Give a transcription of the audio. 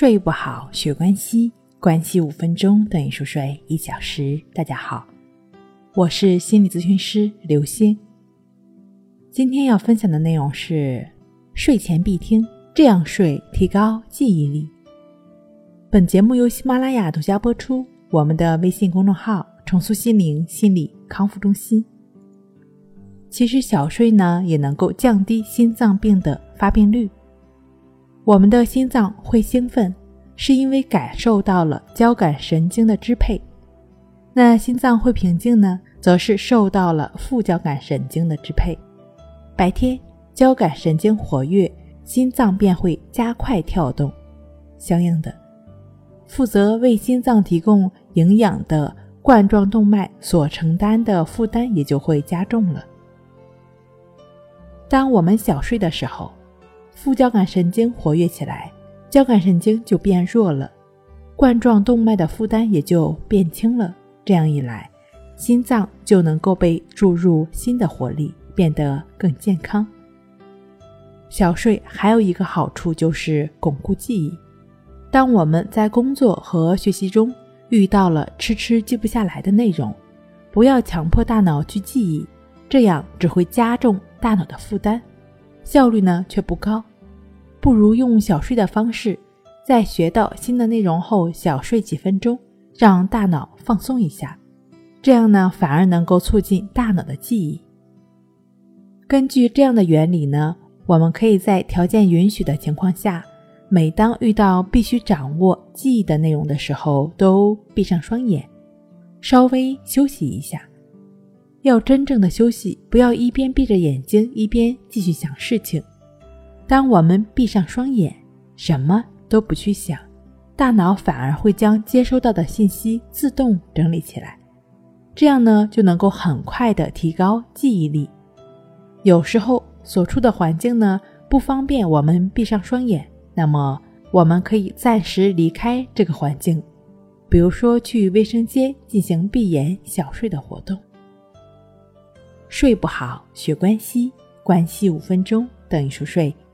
睡不好，学关系，关系五分钟等于熟睡一小时。大家好，我是心理咨询师刘星。今天要分享的内容是睡前必听，这样睡提高记忆力。本节目由喜马拉雅独家播出。我们的微信公众号“重塑心灵心理康复中心”。其实小睡呢，也能够降低心脏病的发病率。我们的心脏会兴奋，是因为感受到了交感神经的支配；那心脏会平静呢，则是受到了副交感神经的支配。白天交感神经活跃，心脏便会加快跳动，相应的，负责为心脏提供营养的冠状动脉所承担的负担也就会加重了。当我们小睡的时候。副交感神经活跃起来，交感神经就变弱了，冠状动脉的负担也就变轻了。这样一来，心脏就能够被注入新的活力，变得更健康。小睡还有一个好处就是巩固记忆。当我们在工作和学习中遇到了迟迟记不下来的内容，不要强迫大脑去记忆，这样只会加重大脑的负担。效率呢却不高，不如用小睡的方式，在学到新的内容后小睡几分钟，让大脑放松一下，这样呢反而能够促进大脑的记忆。根据这样的原理呢，我们可以在条件允许的情况下，每当遇到必须掌握记忆的内容的时候，都闭上双眼，稍微休息一下。要真正的休息，不要一边闭着眼睛一边继续想事情。当我们闭上双眼，什么都不去想，大脑反而会将接收到的信息自动整理起来，这样呢就能够很快的提高记忆力。有时候所处的环境呢不方便我们闭上双眼，那么我们可以暂时离开这个环境，比如说去卫生间进行闭眼小睡的活动。睡不好，学关系，关系五分钟等于熟睡